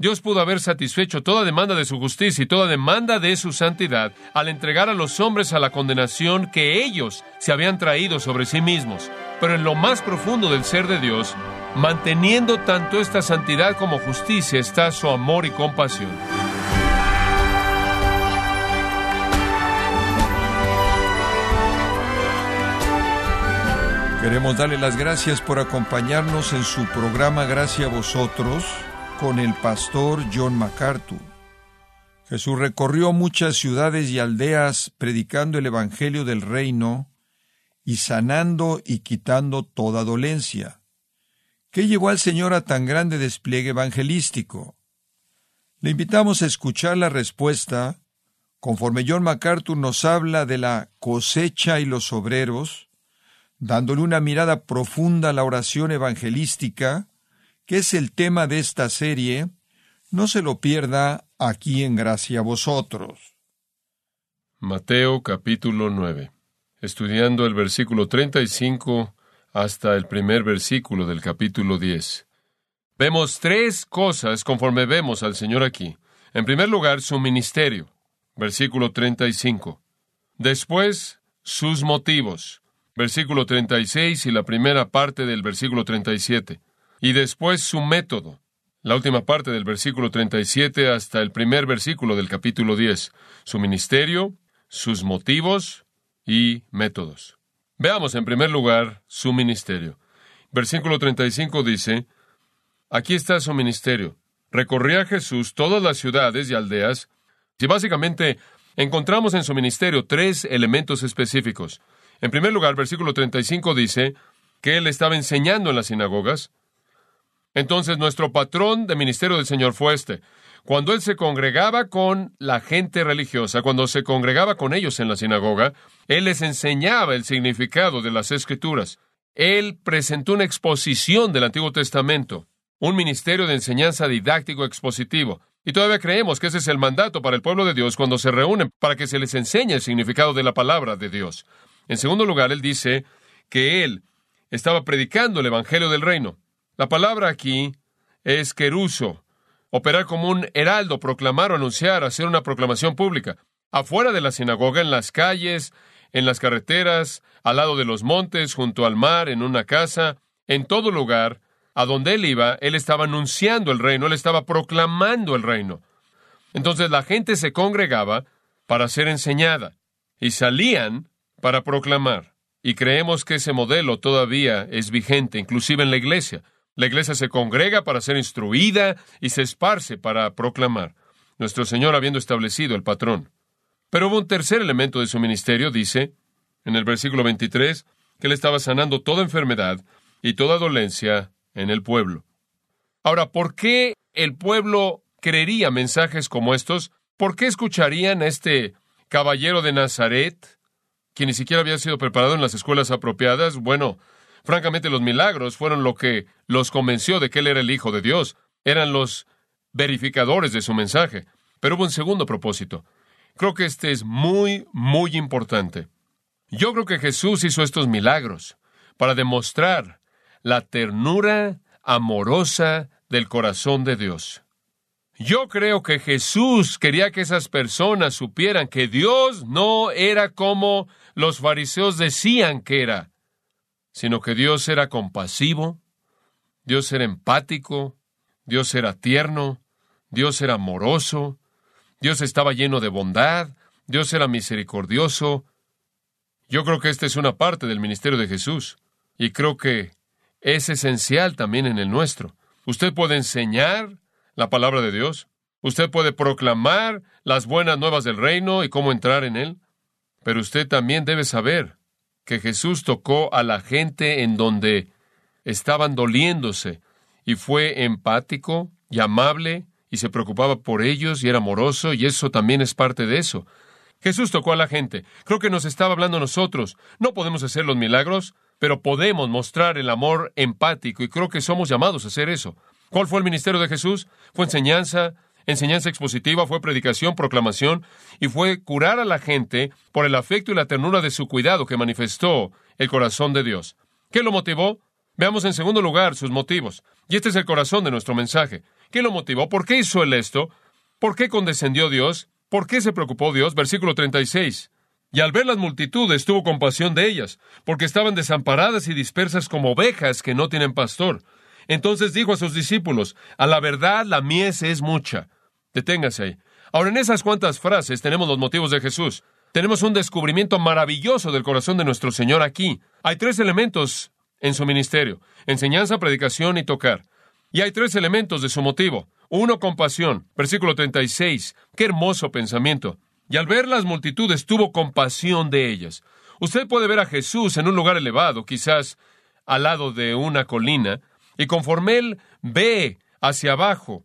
Dios pudo haber satisfecho toda demanda de su justicia y toda demanda de su santidad al entregar a los hombres a la condenación que ellos se habían traído sobre sí mismos. Pero en lo más profundo del ser de Dios, manteniendo tanto esta santidad como justicia, está su amor y compasión. Queremos darle las gracias por acompañarnos en su programa Gracia a vosotros con el pastor John MacArthur. Jesús recorrió muchas ciudades y aldeas predicando el Evangelio del Reino y sanando y quitando toda dolencia. ¿Qué llevó al Señor a tan grande despliegue evangelístico? Le invitamos a escuchar la respuesta conforme John MacArthur nos habla de la cosecha y los obreros, dándole una mirada profunda a la oración evangelística, que es el tema de esta serie, no se lo pierda aquí en Gracia a vosotros. Mateo capítulo 9. Estudiando el versículo 35 hasta el primer versículo del capítulo 10. Vemos tres cosas conforme vemos al Señor aquí. En primer lugar, su ministerio. Versículo 35. Después, sus motivos. Versículo 36 y la primera parte del versículo 37 y después su método. La última parte del versículo 37 hasta el primer versículo del capítulo 10. Su ministerio, sus motivos y métodos. Veamos en primer lugar su ministerio. Versículo 35 dice, aquí está su ministerio. Recorría Jesús todas las ciudades y aldeas y básicamente encontramos en su ministerio tres elementos específicos. En primer lugar, versículo 35 dice que él estaba enseñando en las sinagogas, entonces nuestro patrón de ministerio del Señor fue este. Cuando él se congregaba con la gente religiosa, cuando se congregaba con ellos en la sinagoga, él les enseñaba el significado de las escrituras. Él presentó una exposición del Antiguo Testamento, un ministerio de enseñanza didáctico expositivo. Y todavía creemos que ese es el mandato para el pueblo de Dios cuando se reúnen para que se les enseñe el significado de la palabra de Dios. En segundo lugar, él dice que él estaba predicando el Evangelio del Reino. La palabra aquí es queruso, operar como un heraldo, proclamar o anunciar, hacer una proclamación pública. Afuera de la sinagoga, en las calles, en las carreteras, al lado de los montes, junto al mar, en una casa, en todo lugar, a donde él iba, él estaba anunciando el reino, él estaba proclamando el reino. Entonces la gente se congregaba para ser enseñada y salían para proclamar. Y creemos que ese modelo todavía es vigente, inclusive en la iglesia. La iglesia se congrega para ser instruida y se esparce para proclamar, nuestro Señor habiendo establecido el patrón. Pero hubo un tercer elemento de su ministerio, dice, en el versículo 23, que él estaba sanando toda enfermedad y toda dolencia en el pueblo. Ahora, ¿por qué el pueblo creería mensajes como estos? ¿Por qué escucharían a este caballero de Nazaret, que ni siquiera había sido preparado en las escuelas apropiadas? Bueno, Francamente, los milagros fueron lo que los convenció de que Él era el Hijo de Dios. Eran los verificadores de su mensaje. Pero hubo un segundo propósito. Creo que este es muy, muy importante. Yo creo que Jesús hizo estos milagros para demostrar la ternura amorosa del corazón de Dios. Yo creo que Jesús quería que esas personas supieran que Dios no era como los fariseos decían que era sino que Dios era compasivo, Dios era empático, Dios era tierno, Dios era amoroso, Dios estaba lleno de bondad, Dios era misericordioso. Yo creo que esta es una parte del ministerio de Jesús y creo que es esencial también en el nuestro. Usted puede enseñar la palabra de Dios, usted puede proclamar las buenas nuevas del reino y cómo entrar en él, pero usted también debe saber que Jesús tocó a la gente en donde estaban doliéndose y fue empático y amable y se preocupaba por ellos y era amoroso y eso también es parte de eso. Jesús tocó a la gente. Creo que nos estaba hablando a nosotros. No podemos hacer los milagros, pero podemos mostrar el amor empático y creo que somos llamados a hacer eso. ¿Cuál fue el ministerio de Jesús? Fue enseñanza, enseñanza expositiva, fue predicación, proclamación, y fue curar a la gente por el afecto y la ternura de su cuidado que manifestó el corazón de Dios. ¿Qué lo motivó? Veamos en segundo lugar sus motivos. Y este es el corazón de nuestro mensaje. ¿Qué lo motivó? ¿Por qué hizo él esto? ¿Por qué condescendió Dios? ¿Por qué se preocupó Dios? Versículo 36. Y al ver las multitudes tuvo compasión de ellas, porque estaban desamparadas y dispersas como ovejas que no tienen pastor. Entonces dijo a sus discípulos, a la verdad la mies es mucha. Deténgase ahí. Ahora, en esas cuantas frases tenemos los motivos de Jesús. Tenemos un descubrimiento maravilloso del corazón de nuestro Señor aquí. Hay tres elementos en su ministerio, enseñanza, predicación y tocar. Y hay tres elementos de su motivo. Uno, compasión. Versículo 36. Qué hermoso pensamiento. Y al ver las multitudes tuvo compasión de ellas. Usted puede ver a Jesús en un lugar elevado, quizás al lado de una colina, y conforme él ve hacia abajo,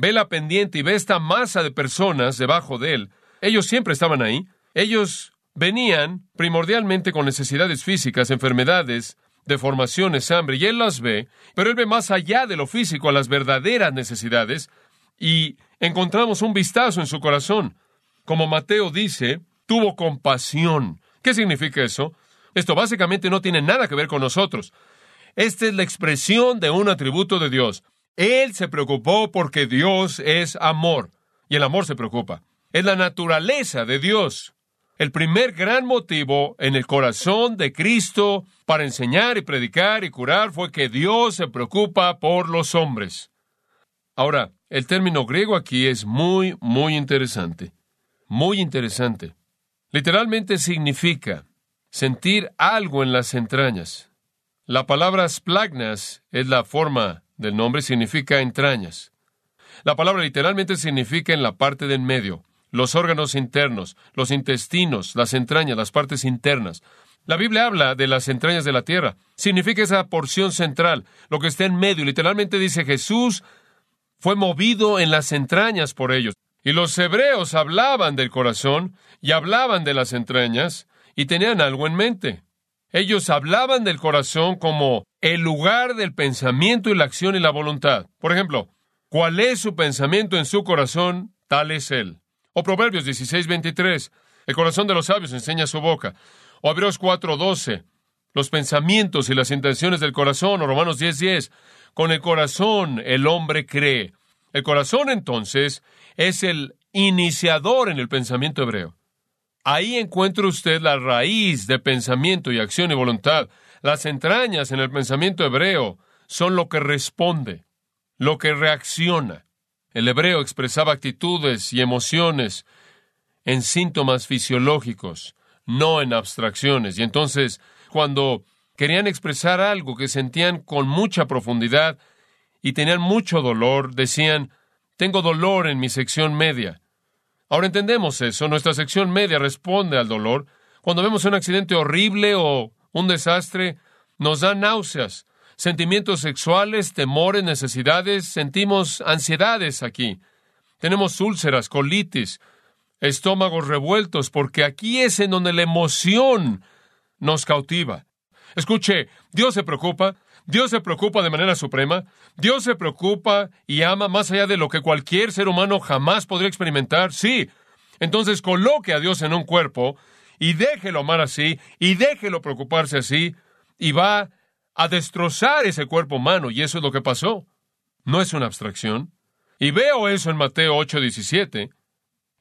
ve la pendiente y ve esta masa de personas debajo de él, ellos siempre estaban ahí, ellos venían primordialmente con necesidades físicas, enfermedades, deformaciones, hambre, y él las ve, pero él ve más allá de lo físico a las verdaderas necesidades, y encontramos un vistazo en su corazón. Como Mateo dice, tuvo compasión. ¿Qué significa eso? Esto básicamente no tiene nada que ver con nosotros. Esta es la expresión de un atributo de Dios. Él se preocupó porque Dios es amor, y el amor se preocupa. Es la naturaleza de Dios. El primer gran motivo en el corazón de Cristo para enseñar y predicar y curar fue que Dios se preocupa por los hombres. Ahora, el término griego aquí es muy, muy interesante. Muy interesante. Literalmente significa sentir algo en las entrañas. La palabra splagnas es la forma del nombre, significa entrañas. La palabra literalmente significa en la parte del medio los órganos internos, los intestinos, las entrañas, las partes internas. La Biblia habla de las entrañas de la tierra. Significa esa porción central, lo que está en medio. Literalmente dice Jesús fue movido en las entrañas por ellos. Y los hebreos hablaban del corazón y hablaban de las entrañas y tenían algo en mente. Ellos hablaban del corazón como el lugar del pensamiento y la acción y la voluntad. Por ejemplo, ¿cuál es su pensamiento en su corazón? Tal es él. O Proverbios 16, 23. El corazón de los sabios enseña su boca. O Hebreos 4, 12. Los pensamientos y las intenciones del corazón. O Romanos 10, 10. Con el corazón el hombre cree. El corazón entonces es el iniciador en el pensamiento hebreo. Ahí encuentra usted la raíz de pensamiento y acción y voluntad. Las entrañas en el pensamiento hebreo son lo que responde, lo que reacciona. El hebreo expresaba actitudes y emociones en síntomas fisiológicos, no en abstracciones. Y entonces, cuando querían expresar algo que sentían con mucha profundidad y tenían mucho dolor, decían, tengo dolor en mi sección media. Ahora entendemos eso, nuestra sección media responde al dolor. Cuando vemos un accidente horrible o un desastre, nos da náuseas, sentimientos sexuales, temores, necesidades, sentimos ansiedades aquí. Tenemos úlceras, colitis, estómagos revueltos, porque aquí es en donde la emoción nos cautiva. Escuche, Dios se preocupa, Dios se preocupa de manera suprema, Dios se preocupa y ama más allá de lo que cualquier ser humano jamás podría experimentar. Sí, entonces coloque a Dios en un cuerpo y déjelo amar así y déjelo preocuparse así y va a destrozar ese cuerpo humano, y eso es lo que pasó. No es una abstracción. Y veo eso en Mateo 8:17,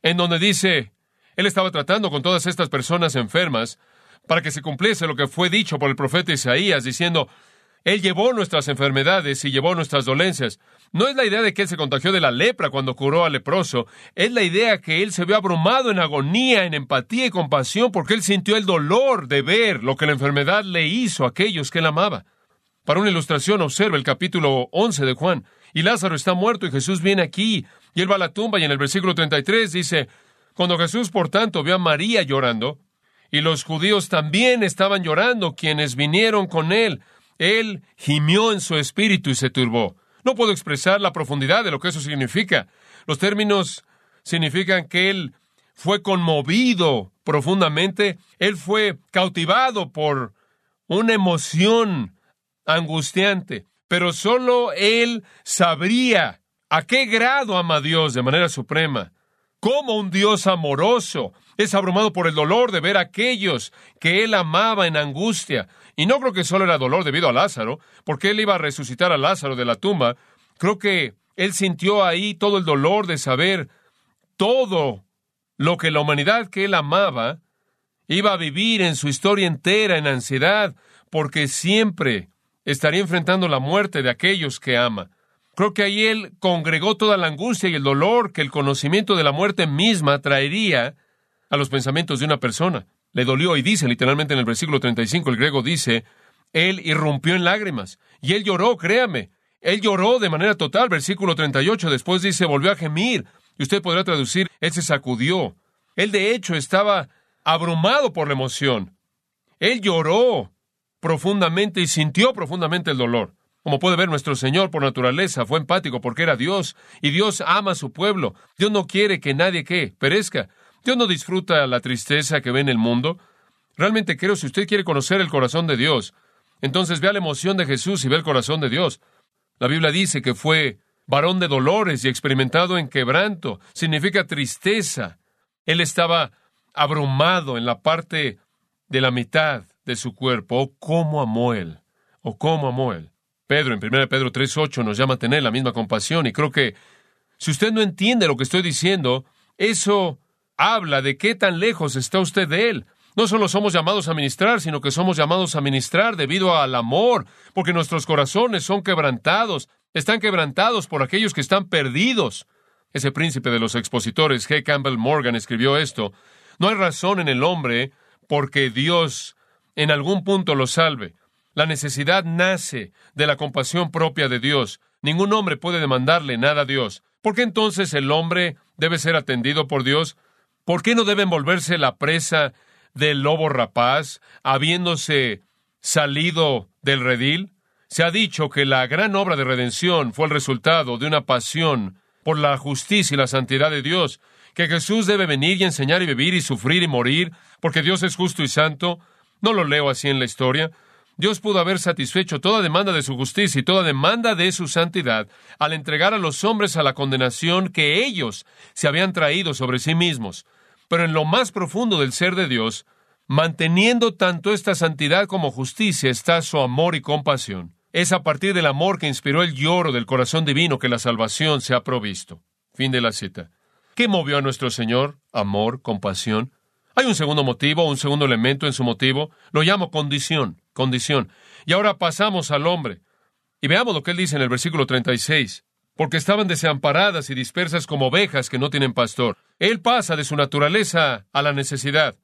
en donde dice, Él estaba tratando con todas estas personas enfermas para que se cumpliese lo que fue dicho por el profeta Isaías, diciendo, Él llevó nuestras enfermedades y llevó nuestras dolencias. No es la idea de que Él se contagió de la lepra cuando curó al leproso, es la idea que Él se vio abrumado en agonía, en empatía y compasión, porque Él sintió el dolor de ver lo que la enfermedad le hizo a aquellos que Él amaba. Para una ilustración, observa el capítulo 11 de Juan. Y Lázaro está muerto y Jesús viene aquí. Y él va a la tumba y en el versículo 33 dice, cuando Jesús, por tanto, vio a María llorando, y los judíos también estaban llorando, quienes vinieron con él, él gimió en su espíritu y se turbó. No puedo expresar la profundidad de lo que eso significa. Los términos significan que él fue conmovido profundamente, él fue cautivado por una emoción angustiante, pero solo él sabría a qué grado ama a Dios de manera suprema. Cómo un Dios amoroso es abrumado por el dolor de ver a aquellos que él amaba en angustia. Y no creo que solo era dolor debido a Lázaro, porque él iba a resucitar a Lázaro de la tumba. Creo que Él sintió ahí todo el dolor de saber todo lo que la humanidad que él amaba iba a vivir en su historia entera en ansiedad, porque siempre estaría enfrentando la muerte de aquellos que ama. Creo que ahí él congregó toda la angustia y el dolor que el conocimiento de la muerte misma traería a los pensamientos de una persona. Le dolió y dice literalmente en el versículo 35, el griego dice, él irrumpió en lágrimas y él lloró, créame, él lloró de manera total, versículo 38, después dice, volvió a gemir, y usted podrá traducir, él se sacudió. Él de hecho estaba abrumado por la emoción. Él lloró profundamente y sintió profundamente el dolor. Como puede ver, nuestro Señor por naturaleza fue empático porque era Dios y Dios ama a su pueblo. Dios no quiere que nadie que perezca. Dios no disfruta la tristeza que ve en el mundo. Realmente creo, si usted quiere conocer el corazón de Dios, entonces vea la emoción de Jesús y ve el corazón de Dios. La Biblia dice que fue varón de dolores y experimentado en quebranto. Significa tristeza. Él estaba abrumado en la parte de la mitad de su cuerpo. Oh, cómo amó él. Oh, cómo amó él. Pedro, en 1 Pedro 3.8, nos llama a tener la misma compasión. Y creo que si usted no entiende lo que estoy diciendo, eso habla de qué tan lejos está usted de él. No solo somos llamados a ministrar, sino que somos llamados a ministrar debido al amor, porque nuestros corazones son quebrantados, están quebrantados por aquellos que están perdidos. Ese príncipe de los expositores, G. Campbell Morgan, escribió esto. No hay razón en el hombre porque Dios en algún punto lo salve. La necesidad nace de la compasión propia de Dios. Ningún hombre puede demandarle nada a Dios. ¿Por qué entonces el hombre debe ser atendido por Dios? ¿Por qué no debe envolverse la presa del lobo rapaz, habiéndose salido del redil? Se ha dicho que la gran obra de redención fue el resultado de una pasión por la justicia y la santidad de Dios, que Jesús debe venir y enseñar y vivir y sufrir y morir, porque Dios es justo y santo. No lo leo así en la historia. Dios pudo haber satisfecho toda demanda de su justicia y toda demanda de su santidad al entregar a los hombres a la condenación que ellos se habían traído sobre sí mismos. Pero en lo más profundo del ser de Dios, manteniendo tanto esta santidad como justicia, está su amor y compasión. Es a partir del amor que inspiró el lloro del corazón divino que la salvación se ha provisto. Fin de la cita. ¿Qué movió a nuestro Señor? Amor, compasión. Hay un segundo motivo, un segundo elemento en su motivo. Lo llamo condición, condición. Y ahora pasamos al hombre. Y veamos lo que él dice en el versículo 36. Porque estaban desamparadas y dispersas como ovejas que no tienen pastor. Él pasa de su naturaleza a la necesidad.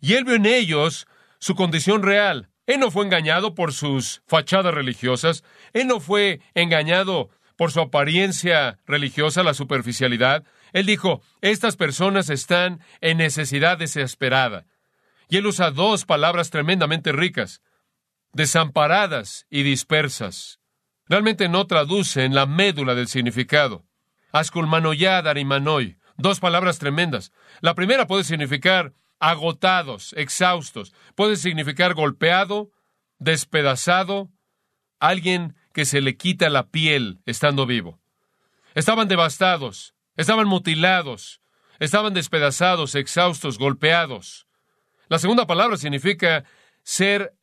Y él vio en ellos su condición real, él no fue engañado por sus fachadas religiosas, él no fue engañado por su apariencia religiosa, la superficialidad. Él dijo, estas personas están en necesidad desesperada. Y él usa dos palabras tremendamente ricas, desamparadas y dispersas. Realmente no traducen la médula del significado. Asculmanoyad arimanoi, dos palabras tremendas. La primera puede significar agotados, exhaustos. Puede significar golpeado, despedazado, alguien que se le quita la piel estando vivo. Estaban devastados, estaban mutilados, estaban despedazados, exhaustos, golpeados. La segunda palabra significa ser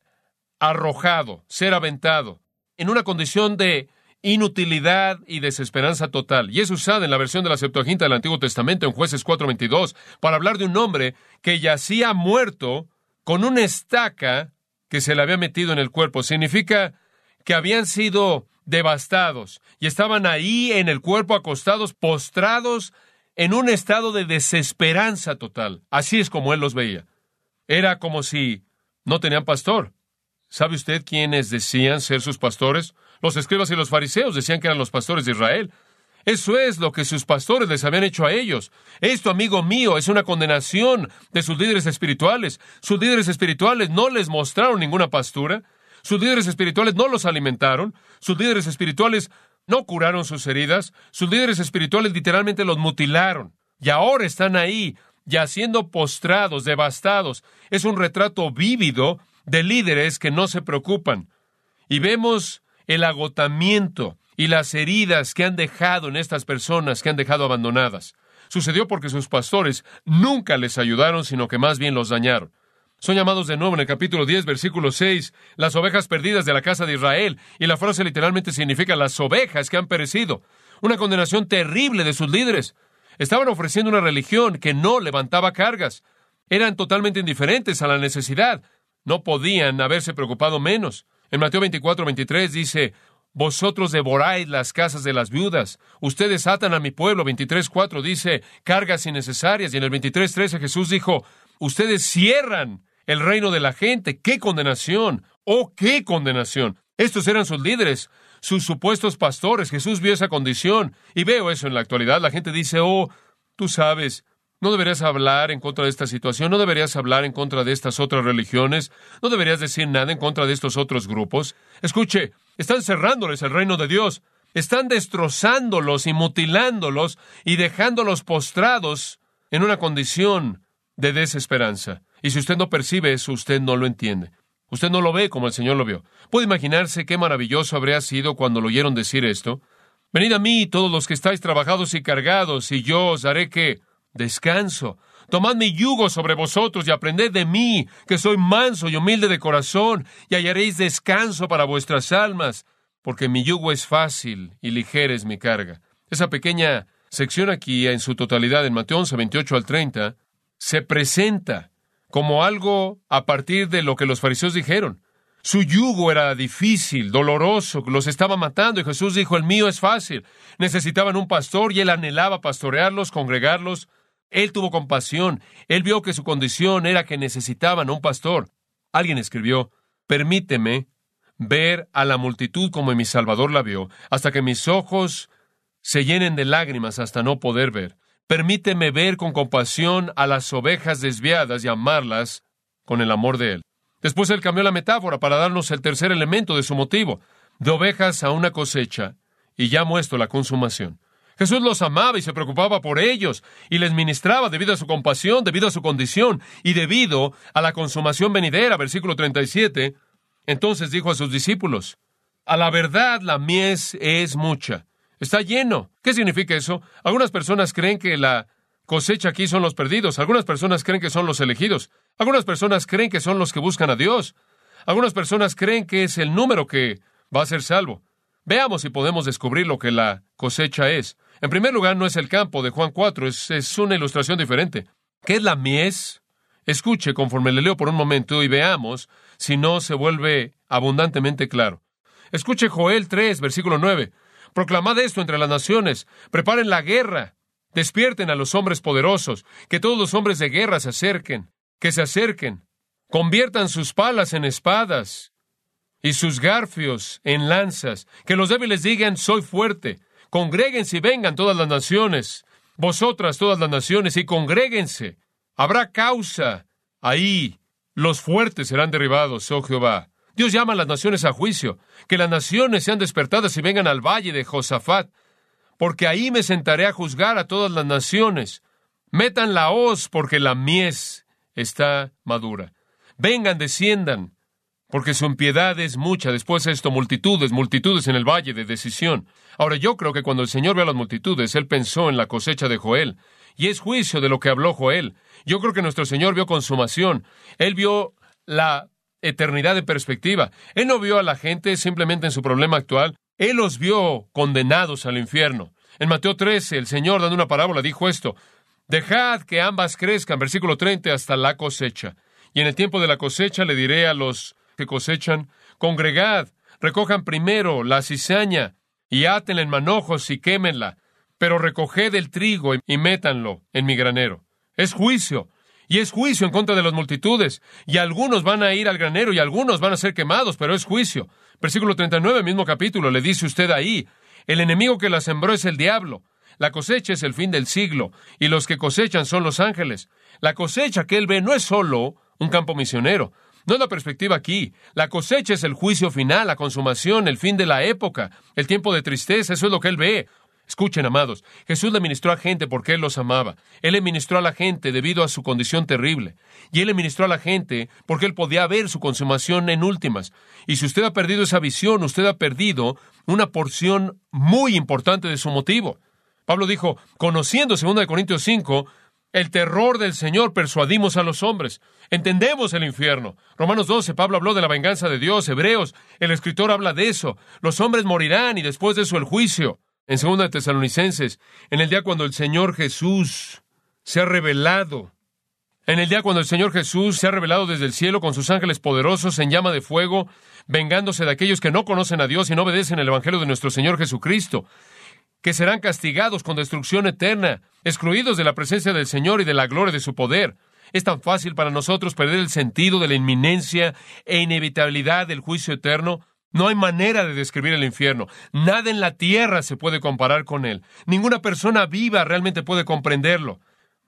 arrojado, ser aventado, en una condición de inutilidad y desesperanza total. Y es usada en la versión de la Septuaginta del Antiguo Testamento en Jueces 4:22 para hablar de un hombre que yacía muerto con una estaca que se le había metido en el cuerpo. Significa que habían sido devastados y estaban ahí en el cuerpo acostados, postrados en un estado de desesperanza total. Así es como él los veía. Era como si no tenían pastor. ¿Sabe usted quiénes decían ser sus pastores? Los escribas y los fariseos decían que eran los pastores de Israel. Eso es lo que sus pastores les habían hecho a ellos. Esto, amigo mío, es una condenación de sus líderes espirituales. Sus líderes espirituales no les mostraron ninguna pastura. Sus líderes espirituales no los alimentaron. Sus líderes espirituales no curaron sus heridas. Sus líderes espirituales literalmente los mutilaron. Y ahora están ahí, yaciendo postrados, devastados. Es un retrato vívido de líderes que no se preocupan. Y vemos el agotamiento y las heridas que han dejado en estas personas que han dejado abandonadas. Sucedió porque sus pastores nunca les ayudaron, sino que más bien los dañaron. Son llamados de nuevo en el capítulo 10, versículo 6, las ovejas perdidas de la casa de Israel, y la frase literalmente significa las ovejas que han perecido. una condenación terrible de sus líderes. Estaban ofreciendo una religión que no levantaba cargas. Eran totalmente indiferentes a la necesidad. No podían haberse preocupado menos. En Mateo 24, 23 dice, Vosotros devoráis las casas de las viudas. Ustedes atan a mi pueblo. 23.4 dice, cargas innecesarias. Y en el 23.13 Jesús dijo, Ustedes cierran el reino de la gente. ¡Qué condenación! ¡Oh, qué condenación! Estos eran sus líderes, sus supuestos pastores. Jesús vio esa condición. Y veo eso en la actualidad. La gente dice, oh, tú sabes, no deberías hablar en contra de esta situación, no deberías hablar en contra de estas otras religiones, no deberías decir nada en contra de estos otros grupos. Escuche, están cerrándoles el reino de Dios, están destrozándolos y mutilándolos y dejándolos postrados en una condición de desesperanza. Y si usted no percibe eso, usted no lo entiende. Usted no lo ve como el Señor lo vio. Puede imaginarse qué maravilloso habría sido cuando lo oyeron decir esto. Venid a mí, todos los que estáis trabajados y cargados, y yo os haré que descanso. Tomad mi yugo sobre vosotros y aprended de mí, que soy manso y humilde de corazón, y hallaréis descanso para vuestras almas, porque mi yugo es fácil y ligera es mi carga. Esa pequeña sección aquí, en su totalidad, en Mateo 11, 28 al 30, se presenta como algo a partir de lo que los fariseos dijeron. Su yugo era difícil, doloroso, los estaba matando y Jesús dijo, el mío es fácil. Necesitaban un pastor y él anhelaba pastorearlos, congregarlos. Él tuvo compasión, él vio que su condición era que necesitaban un pastor. Alguien escribió, permíteme ver a la multitud como mi Salvador la vio, hasta que mis ojos se llenen de lágrimas hasta no poder ver. Permíteme ver con compasión a las ovejas desviadas y amarlas con el amor de Él. Después Él cambió la metáfora para darnos el tercer elemento de su motivo, de ovejas a una cosecha, y ya muestro la consumación. Jesús los amaba y se preocupaba por ellos, y les ministraba debido a su compasión, debido a su condición, y debido a la consumación venidera, versículo 37. Entonces dijo a sus discípulos, A la verdad la mies es mucha, Está lleno. ¿Qué significa eso? Algunas personas creen que la cosecha aquí son los perdidos. Algunas personas creen que son los elegidos. Algunas personas creen que son los que buscan a Dios. Algunas personas creen que es el número que va a ser salvo. Veamos si podemos descubrir lo que la cosecha es. En primer lugar, no es el campo de Juan 4, es, es una ilustración diferente. ¿Qué es la mies? Escuche conforme le leo por un momento y veamos si no se vuelve abundantemente claro. Escuche Joel 3, versículo 9. Proclamad esto entre las naciones, preparen la guerra, despierten a los hombres poderosos, que todos los hombres de guerra se acerquen, que se acerquen, conviertan sus palas en espadas y sus garfios en lanzas, que los débiles digan, soy fuerte, congréguense y vengan todas las naciones, vosotras todas las naciones, y congréguense. Habrá causa. Ahí los fuertes serán derribados, oh Jehová. Dios llama a las naciones a juicio, que las naciones sean despertadas y vengan al valle de Josafat, porque ahí me sentaré a juzgar a todas las naciones. Metan la hoz, porque la mies está madura. Vengan, desciendan, porque su impiedad es mucha. Después de esto, multitudes, multitudes en el valle de decisión. Ahora yo creo que cuando el Señor ve a las multitudes, Él pensó en la cosecha de Joel, y es juicio de lo que habló Joel. Yo creo que nuestro Señor vio consumación. Él vio la eternidad de perspectiva. Él no vio a la gente simplemente en su problema actual, Él los vio condenados al infierno. En Mateo 13, el Señor, dando una parábola, dijo esto, Dejad que ambas crezcan, versículo 30, hasta la cosecha. Y en el tiempo de la cosecha le diré a los que cosechan, Congregad, recojan primero la cizaña, y átenla en manojos y quémenla, pero recoged el trigo y métanlo en mi granero. Es juicio, y es juicio en contra de las multitudes. Y algunos van a ir al granero y algunos van a ser quemados, pero es juicio. Versículo 39, mismo capítulo, le dice usted ahí, el enemigo que la sembró es el diablo. La cosecha es el fin del siglo, y los que cosechan son los ángeles. La cosecha que él ve no es solo un campo misionero, no es la perspectiva aquí. La cosecha es el juicio final, la consumación, el fin de la época, el tiempo de tristeza, eso es lo que él ve. Escuchen, amados, Jesús le ministró a gente porque Él los amaba. Él le ministró a la gente debido a su condición terrible. Y Él le ministró a la gente porque Él podía ver su consumación en últimas. Y si usted ha perdido esa visión, usted ha perdido una porción muy importante de su motivo. Pablo dijo, conociendo 2 Corintios 5, el terror del Señor persuadimos a los hombres. Entendemos el infierno. Romanos 12, Pablo habló de la venganza de Dios. Hebreos, el escritor habla de eso. Los hombres morirán y después de eso el juicio. En segunda de Tesalonicenses, en el día cuando el Señor Jesús se ha revelado, en el día cuando el Señor Jesús se ha revelado desde el cielo con sus ángeles poderosos en llama de fuego, vengándose de aquellos que no conocen a Dios y no obedecen el Evangelio de nuestro Señor Jesucristo, que serán castigados con destrucción eterna, excluidos de la presencia del Señor y de la gloria de su poder. Es tan fácil para nosotros perder el sentido de la inminencia e inevitabilidad del juicio eterno. No hay manera de describir el infierno. Nada en la tierra se puede comparar con él. Ninguna persona viva realmente puede comprenderlo.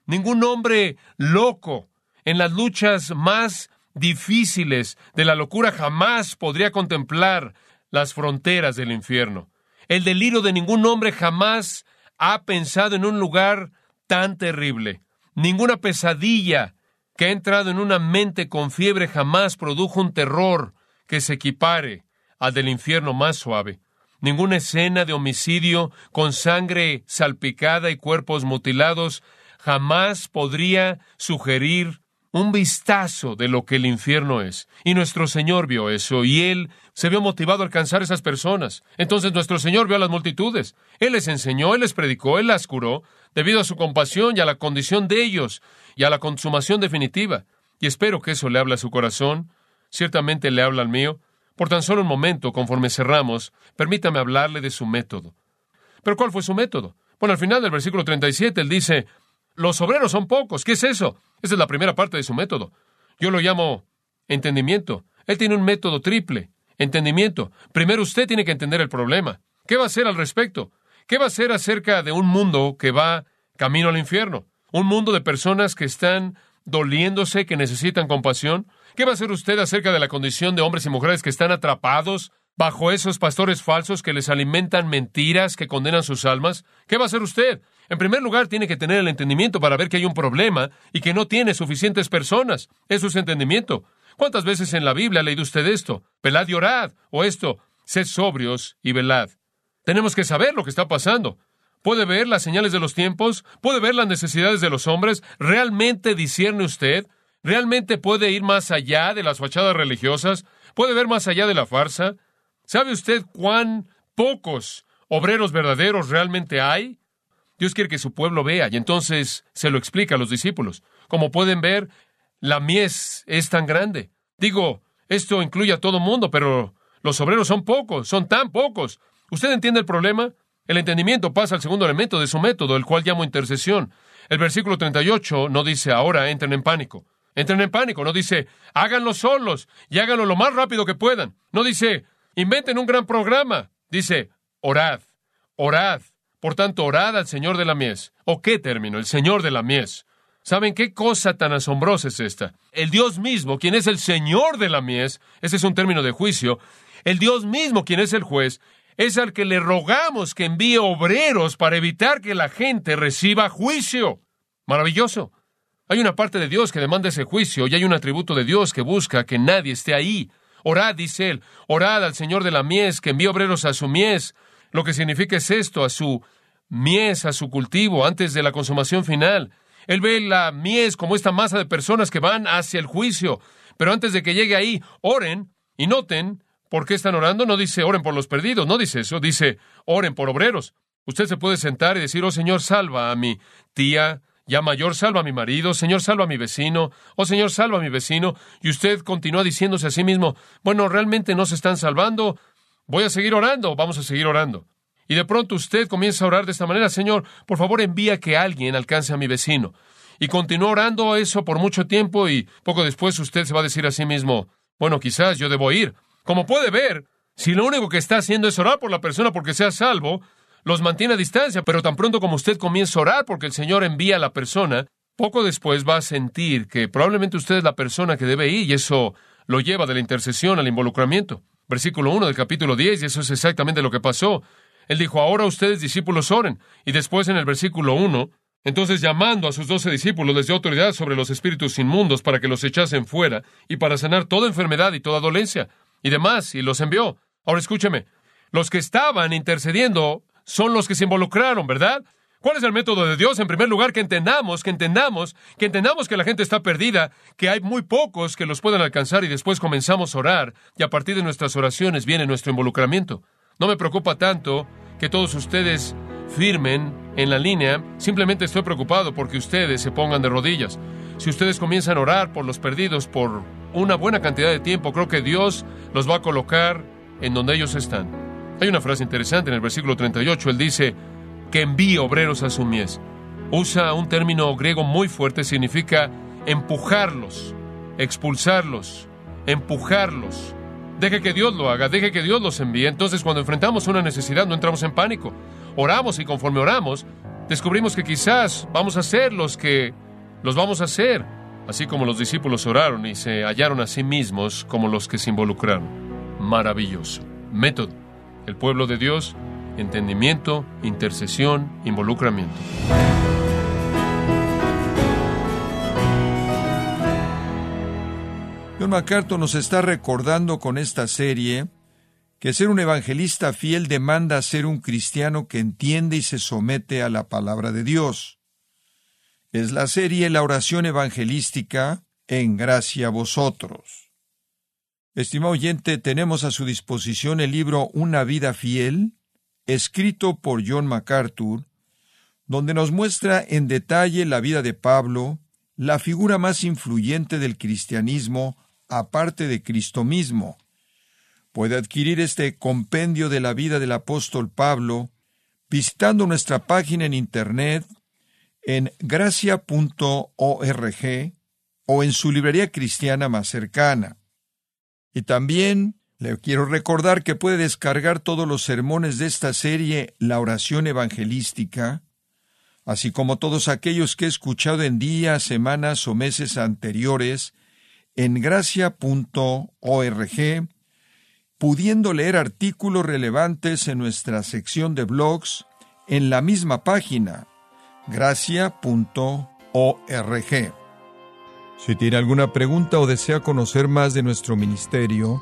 Ningún hombre loco en las luchas más difíciles de la locura jamás podría contemplar las fronteras del infierno. El delirio de ningún hombre jamás ha pensado en un lugar tan terrible. Ninguna pesadilla que ha entrado en una mente con fiebre jamás produjo un terror que se equipare al del infierno más suave. Ninguna escena de homicidio con sangre salpicada y cuerpos mutilados jamás podría sugerir un vistazo de lo que el infierno es. Y nuestro Señor vio eso, y Él se vio motivado a alcanzar a esas personas. Entonces nuestro Señor vio a las multitudes. Él les enseñó, Él les predicó, Él las curó, debido a su compasión y a la condición de ellos, y a la consumación definitiva. Y espero que eso le hable a su corazón. Ciertamente le habla al mío. Por tan solo un momento, conforme cerramos, permítame hablarle de su método. ¿Pero cuál fue su método? Bueno, al final del versículo 37, él dice, los obreros son pocos. ¿Qué es eso? Esa es la primera parte de su método. Yo lo llamo entendimiento. Él tiene un método triple. Entendimiento. Primero usted tiene que entender el problema. ¿Qué va a hacer al respecto? ¿Qué va a hacer acerca de un mundo que va camino al infierno? Un mundo de personas que están doliéndose, que necesitan compasión. ¿Qué va a hacer usted acerca de la condición de hombres y mujeres que están atrapados bajo esos pastores falsos que les alimentan mentiras que condenan sus almas? ¿Qué va a hacer usted? En primer lugar, tiene que tener el entendimiento para ver que hay un problema y que no tiene suficientes personas. Eso es entendimiento. ¿Cuántas veces en la Biblia ha leído usted esto? Velad y orad. O esto, sed sobrios y velad. Tenemos que saber lo que está pasando. ¿Puede ver las señales de los tiempos? ¿Puede ver las necesidades de los hombres? ¿Realmente discierne usted? ¿Realmente puede ir más allá de las fachadas religiosas? ¿Puede ver más allá de la farsa? ¿Sabe usted cuán pocos obreros verdaderos realmente hay? Dios quiere que su pueblo vea y entonces se lo explica a los discípulos. Como pueden ver, la mies es tan grande. Digo, esto incluye a todo mundo, pero los obreros son pocos, son tan pocos. ¿Usted entiende el problema? El entendimiento pasa al segundo elemento de su método, el cual llamo intercesión. El versículo 38 no dice ahora entren en pánico. Entren en pánico, no dice háganlo solos y háganlo lo más rápido que puedan. No dice inventen un gran programa. Dice orad, orad, por tanto, orad al Señor de la mies. ¿O qué término? El Señor de la mies. ¿Saben qué cosa tan asombrosa es esta? El Dios mismo, quien es el Señor de la mies, ese es un término de juicio, el Dios mismo, quien es el juez, es al que le rogamos que envíe obreros para evitar que la gente reciba juicio. Maravilloso. Hay una parte de Dios que demanda ese juicio y hay un atributo de Dios que busca que nadie esté ahí. Orad, dice él, orad al Señor de la mies, que envíe obreros a su mies, lo que significa es esto, a su mies, a su cultivo, antes de la consumación final. Él ve la mies como esta masa de personas que van hacia el juicio. Pero antes de que llegue ahí, oren y noten por qué están orando. No dice oren por los perdidos, no dice eso, dice oren por obreros. Usted se puede sentar y decir, oh Señor, salva a mi tía, ya mayor, salva a mi marido, Señor, salva a mi vecino, oh Señor, salva a mi vecino. Y usted continúa diciéndose a sí mismo, bueno, realmente no se están salvando, Voy a seguir orando, vamos a seguir orando. Y de pronto usted comienza a orar de esta manera, Señor, por favor envía que alguien alcance a mi vecino. Y continúa orando eso por mucho tiempo y poco después usted se va a decir a sí mismo, bueno, quizás yo debo ir. Como puede ver, si lo único que está haciendo es orar por la persona porque sea salvo, los mantiene a distancia, pero tan pronto como usted comienza a orar porque el Señor envía a la persona, poco después va a sentir que probablemente usted es la persona que debe ir y eso lo lleva de la intercesión al involucramiento versículo 1 del capítulo 10, y eso es exactamente lo que pasó. Él dijo, ahora ustedes discípulos oren. Y después en el versículo 1, entonces llamando a sus doce discípulos les dio autoridad sobre los espíritus inmundos para que los echasen fuera y para sanar toda enfermedad y toda dolencia y demás, y los envió. Ahora escúcheme, los que estaban intercediendo son los que se involucraron, ¿verdad? ¿Cuál es el método de Dios? En primer lugar, que entendamos, que entendamos, que entendamos que la gente está perdida, que hay muy pocos que los puedan alcanzar y después comenzamos a orar y a partir de nuestras oraciones viene nuestro involucramiento. No me preocupa tanto que todos ustedes firmen en la línea, simplemente estoy preocupado porque ustedes se pongan de rodillas. Si ustedes comienzan a orar por los perdidos por una buena cantidad de tiempo, creo que Dios los va a colocar en donde ellos están. Hay una frase interesante en el versículo 38, él dice que envíe obreros a su mies. Usa un término griego muy fuerte, significa empujarlos, expulsarlos, empujarlos. Deje que Dios lo haga, deje que Dios los envíe. Entonces cuando enfrentamos una necesidad no entramos en pánico. Oramos y conforme oramos, descubrimos que quizás vamos a ser los que los vamos a hacer, así como los discípulos oraron y se hallaron a sí mismos como los que se involucraron. Maravilloso. Método. El pueblo de Dios, entendimiento, intercesión, involucramiento. John MacArthur nos está recordando con esta serie que ser un evangelista fiel demanda ser un cristiano que entiende y se somete a la palabra de Dios. Es la serie La oración evangelística en gracia a vosotros. Estimado oyente, tenemos a su disposición el libro Una vida fiel, escrito por John MacArthur, donde nos muestra en detalle la vida de Pablo, la figura más influyente del cristianismo aparte de Cristo mismo. Puede adquirir este compendio de la vida del apóstol Pablo visitando nuestra página en internet en gracia.org o en su librería cristiana más cercana. Y también le quiero recordar que puede descargar todos los sermones de esta serie La oración evangelística, así como todos aquellos que he escuchado en días, semanas o meses anteriores en gracia.org, pudiendo leer artículos relevantes en nuestra sección de blogs en la misma página, gracia.org. Si tiene alguna pregunta o desea conocer más de nuestro ministerio,